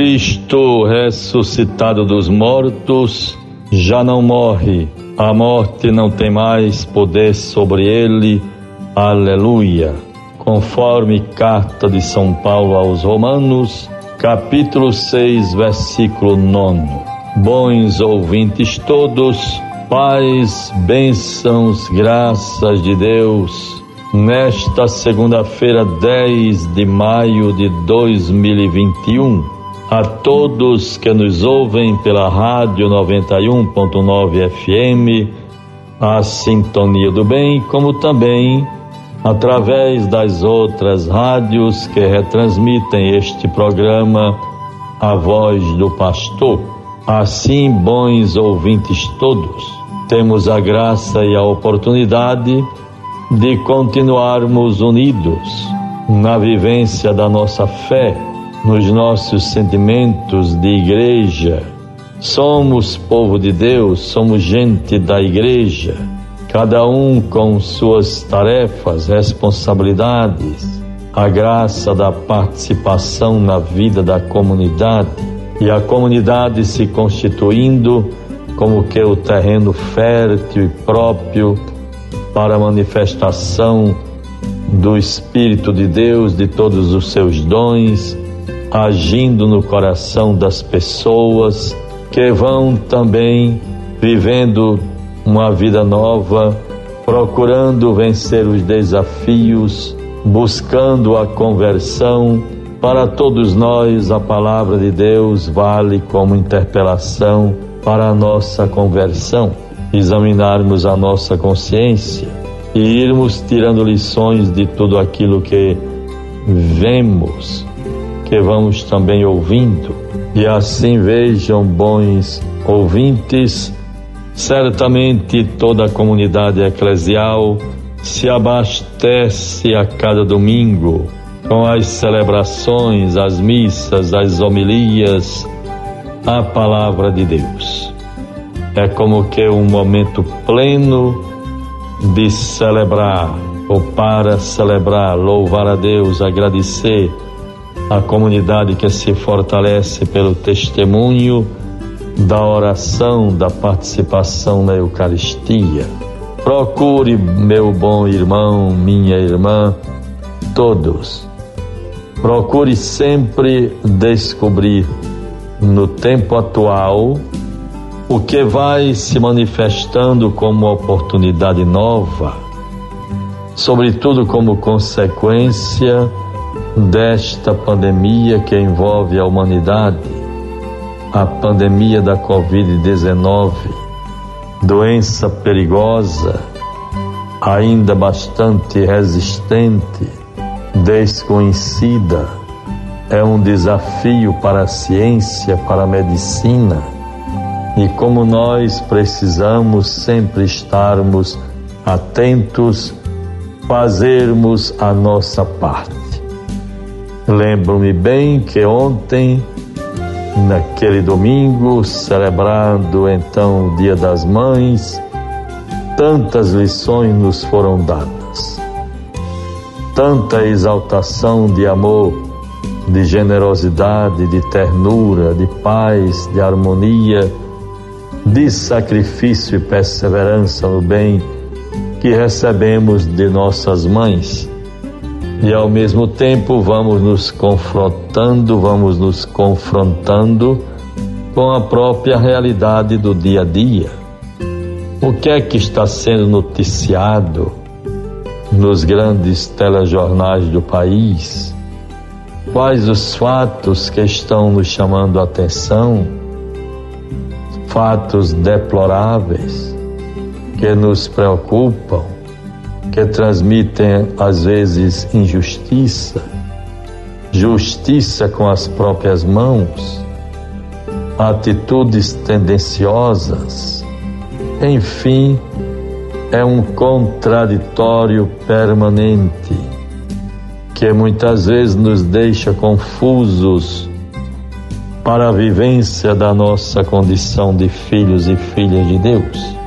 Cristo ressuscitado dos mortos já não morre, a morte não tem mais poder sobre ele. Aleluia. Conforme carta de São Paulo aos Romanos, capítulo 6, versículo 9. Bons ouvintes todos, paz, bênçãos, graças de Deus. Nesta segunda-feira, 10 de maio de 2021, a todos que nos ouvem pela Rádio 91.9 FM, a Sintonia do Bem, como também através das outras rádios que retransmitem este programa, A Voz do Pastor. Assim, bons ouvintes todos, temos a graça e a oportunidade de continuarmos unidos na vivência da nossa fé nos nossos sentimentos de igreja. Somos povo de Deus, somos gente da igreja, cada um com suas tarefas, responsabilidades, a graça da participação na vida da comunidade e a comunidade se constituindo como que o terreno fértil e próprio para a manifestação do Espírito de Deus, de todos os seus dons agindo no coração das pessoas que vão também vivendo uma vida nova, procurando vencer os desafios, buscando a conversão. Para todos nós, a palavra de Deus vale como interpelação para a nossa conversão, examinarmos a nossa consciência e irmos tirando lições de tudo aquilo que vemos que vamos também ouvindo, e assim vejam, bons ouvintes, certamente toda a comunidade eclesial se abastece a cada domingo com as celebrações, as missas, as homilias, a palavra de Deus. É como que um momento pleno de celebrar, ou para celebrar, louvar a Deus, agradecer a comunidade que se fortalece pelo testemunho da oração, da participação na Eucaristia. Procure, meu bom irmão, minha irmã, todos. Procure sempre descobrir no tempo atual o que vai se manifestando como oportunidade nova, sobretudo como consequência desta pandemia que envolve a humanidade, a pandemia da Covid-19, doença perigosa, ainda bastante resistente, desconhecida, é um desafio para a ciência, para a medicina. E como nós precisamos sempre estarmos atentos, fazermos a nossa parte. Lembro-me bem que ontem, naquele domingo, celebrando então o Dia das Mães, tantas lições nos foram dadas, tanta exaltação de amor, de generosidade, de ternura, de paz, de harmonia, de sacrifício e perseverança no bem que recebemos de nossas mães e ao mesmo tempo vamos nos confrontando, vamos nos confrontando com a própria realidade do dia a dia. O que é que está sendo noticiado nos grandes telejornais do país? Quais os fatos que estão nos chamando a atenção? Fatos deploráveis que nos preocupam que transmitem às vezes injustiça, justiça com as próprias mãos, atitudes tendenciosas, enfim, é um contraditório permanente que muitas vezes nos deixa confusos para a vivência da nossa condição de filhos e filhas de Deus.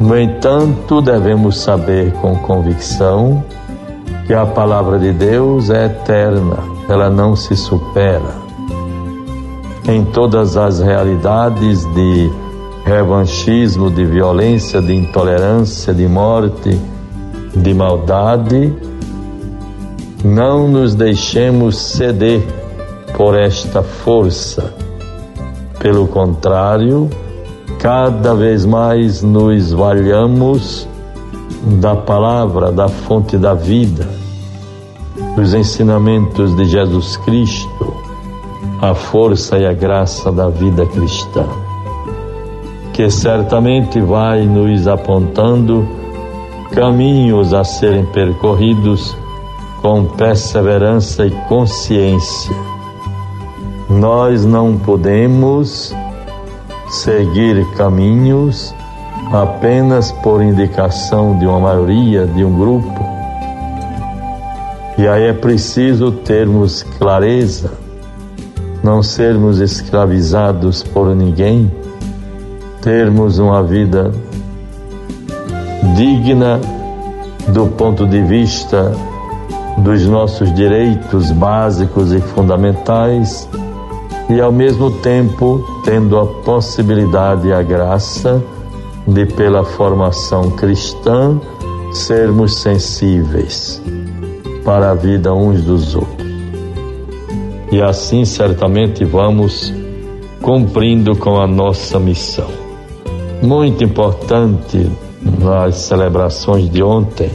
No entanto, devemos saber com convicção que a palavra de Deus é eterna, ela não se supera. em todas as realidades de revanchismo, de violência, de intolerância, de morte, de maldade, não nos deixemos ceder por esta força. Pelo contrário, cada vez mais nos valhamos da palavra, da fonte da vida, dos ensinamentos de Jesus Cristo, a força e a graça da vida cristã, que certamente vai nos apontando caminhos a serem percorridos com perseverança e consciência. Nós não podemos seguir caminhos apenas por indicação de uma maioria, de um grupo. E aí é preciso termos clareza, não sermos escravizados por ninguém, termos uma vida digna do ponto de vista dos nossos direitos básicos e fundamentais e ao mesmo tempo tendo a possibilidade e a graça de, pela formação cristã, sermos sensíveis para a vida uns dos outros. E assim certamente vamos cumprindo com a nossa missão. Muito importante nas celebrações de ontem,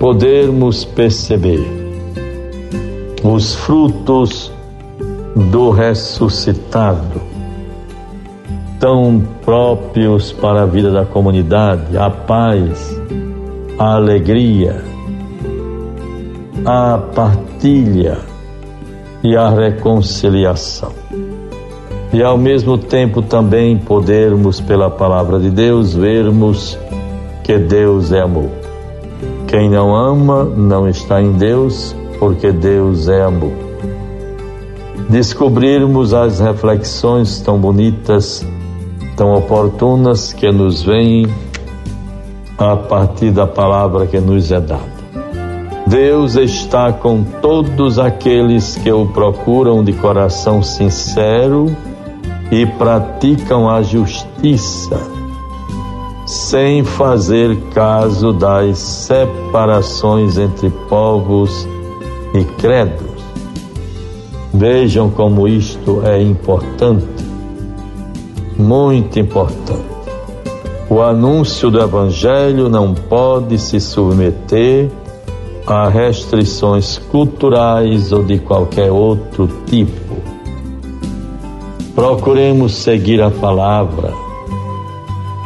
podermos perceber os frutos do ressuscitado tão próprios para a vida da comunidade, a paz, a alegria, a partilha e a reconciliação. E ao mesmo tempo também podermos, pela palavra de Deus, vermos que Deus é amor. Quem não ama não está em Deus, porque Deus é amor. Descobrirmos as reflexões tão bonitas tão oportunas que nos vêm a partir da palavra que nos é dada. Deus está com todos aqueles que o procuram de coração sincero e praticam a justiça, sem fazer caso das separações entre povos e credos. Vejam como isto é importante muito importante. O anúncio do Evangelho não pode se submeter a restrições culturais ou de qualquer outro tipo. Procuremos seguir a palavra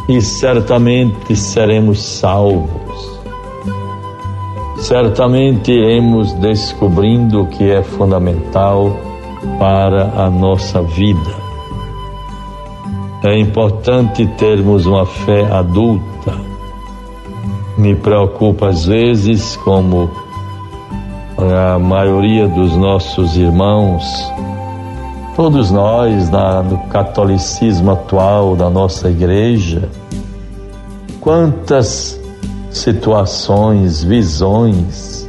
e certamente seremos salvos. Certamente iremos descobrindo o que é fundamental para a nossa vida. É importante termos uma fé adulta. Me preocupa às vezes como a maioria dos nossos irmãos, todos nós na, no catolicismo atual da nossa igreja, quantas situações, visões,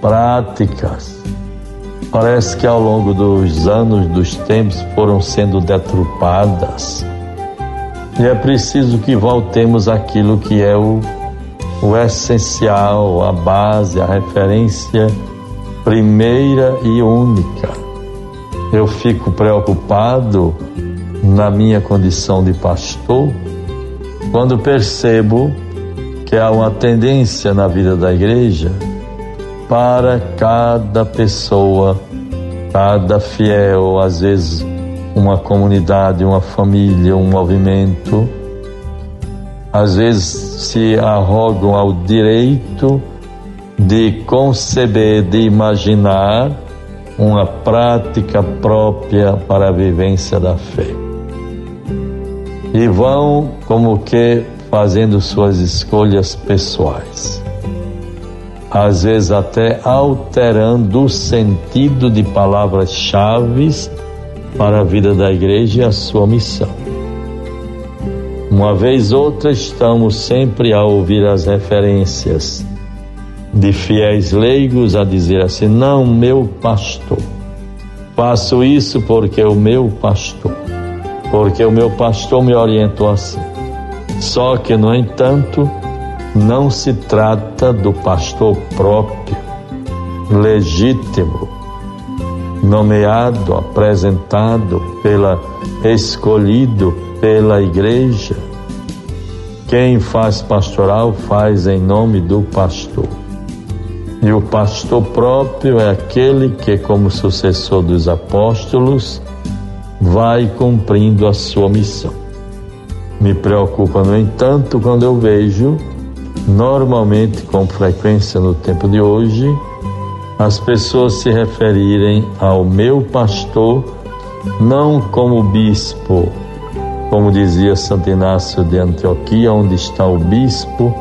práticas, parece que ao longo dos anos, dos tempos, foram sendo detrupadas e é preciso que voltemos àquilo que é o, o essencial, a base, a referência primeira e única. Eu fico preocupado na minha condição de pastor quando percebo que há uma tendência na vida da igreja para cada pessoa, cada fiel, às vezes uma comunidade, uma família, um movimento, às vezes se arrogam ao direito de conceber, de imaginar uma prática própria para a vivência da fé. E vão como que fazendo suas escolhas pessoais. Às vezes até alterando o sentido de palavras-chave para a vida da igreja e a sua missão. Uma vez outra, estamos sempre a ouvir as referências de fiéis leigos a dizer assim: não, meu pastor. Faço isso porque o meu pastor, porque o meu pastor me orientou assim. Só que, no entanto, não se trata do pastor próprio, legítimo, nomeado, apresentado pela escolhido pela igreja. Quem faz pastoral faz em nome do pastor. E o pastor próprio é aquele que, como sucessor dos apóstolos, vai cumprindo a sua missão. Me preocupa, no entanto, quando eu vejo, normalmente com frequência no tempo de hoje, as pessoas se referirem ao meu pastor não como bispo, como dizia Santo Inácio de Antioquia, onde está o bispo,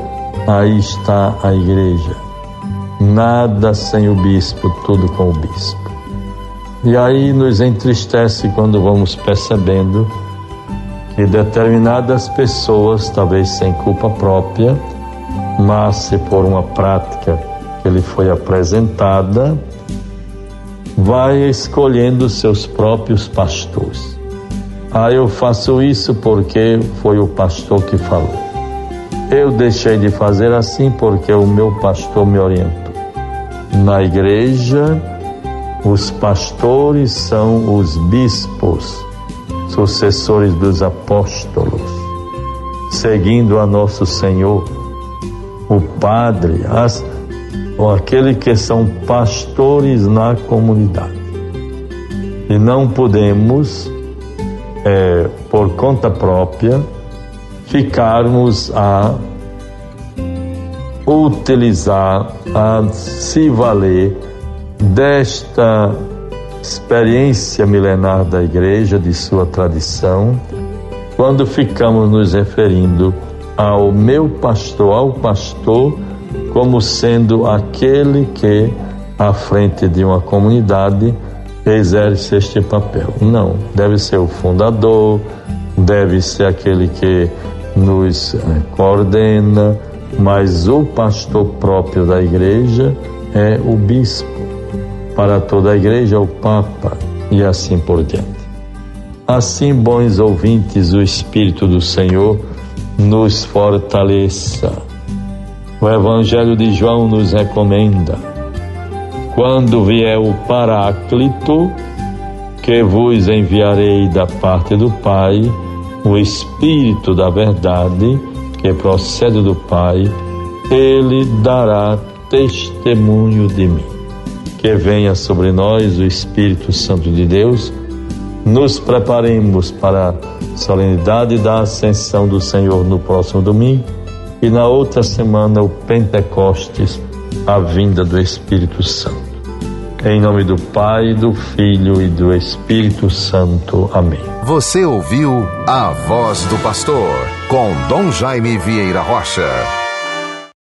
aí está a igreja. Nada sem o bispo, tudo com o bispo. E aí nos entristece quando vamos percebendo que determinadas pessoas, talvez sem culpa própria, mas se por uma prática que lhe foi apresentada, vai escolhendo seus próprios pastores. Ah, eu faço isso porque foi o pastor que falou. Eu deixei de fazer assim porque o meu pastor me orientou. Na igreja, os pastores são os bispos, sucessores dos apóstolos, seguindo a nosso Senhor, o Padre, as ou aquele que são pastores na comunidade. E não podemos, é, por conta própria, ficarmos a utilizar, a se valer desta experiência milenar da igreja, de sua tradição, quando ficamos nos referindo ao meu pastor, ao pastor como sendo aquele que, à frente de uma comunidade, exerce este papel. Não, deve ser o fundador, deve ser aquele que nos eh, coordena, mas o pastor próprio da igreja é o bispo. Para toda a igreja, o Papa e assim por diante. Assim, bons ouvintes, o Espírito do Senhor nos fortaleça o Evangelho de João nos recomenda: quando vier o Paráclito, que vos enviarei da parte do Pai, o Espírito da Verdade, que procede do Pai, ele dará testemunho de mim. Que venha sobre nós o Espírito Santo de Deus, nos preparemos para a solenidade da Ascensão do Senhor no próximo domingo e na outra semana o Pentecostes, a vinda do Espírito Santo. Em nome do Pai, do Filho e do Espírito Santo. Amém. Você ouviu a voz do pastor com Dom Jaime Vieira Rocha.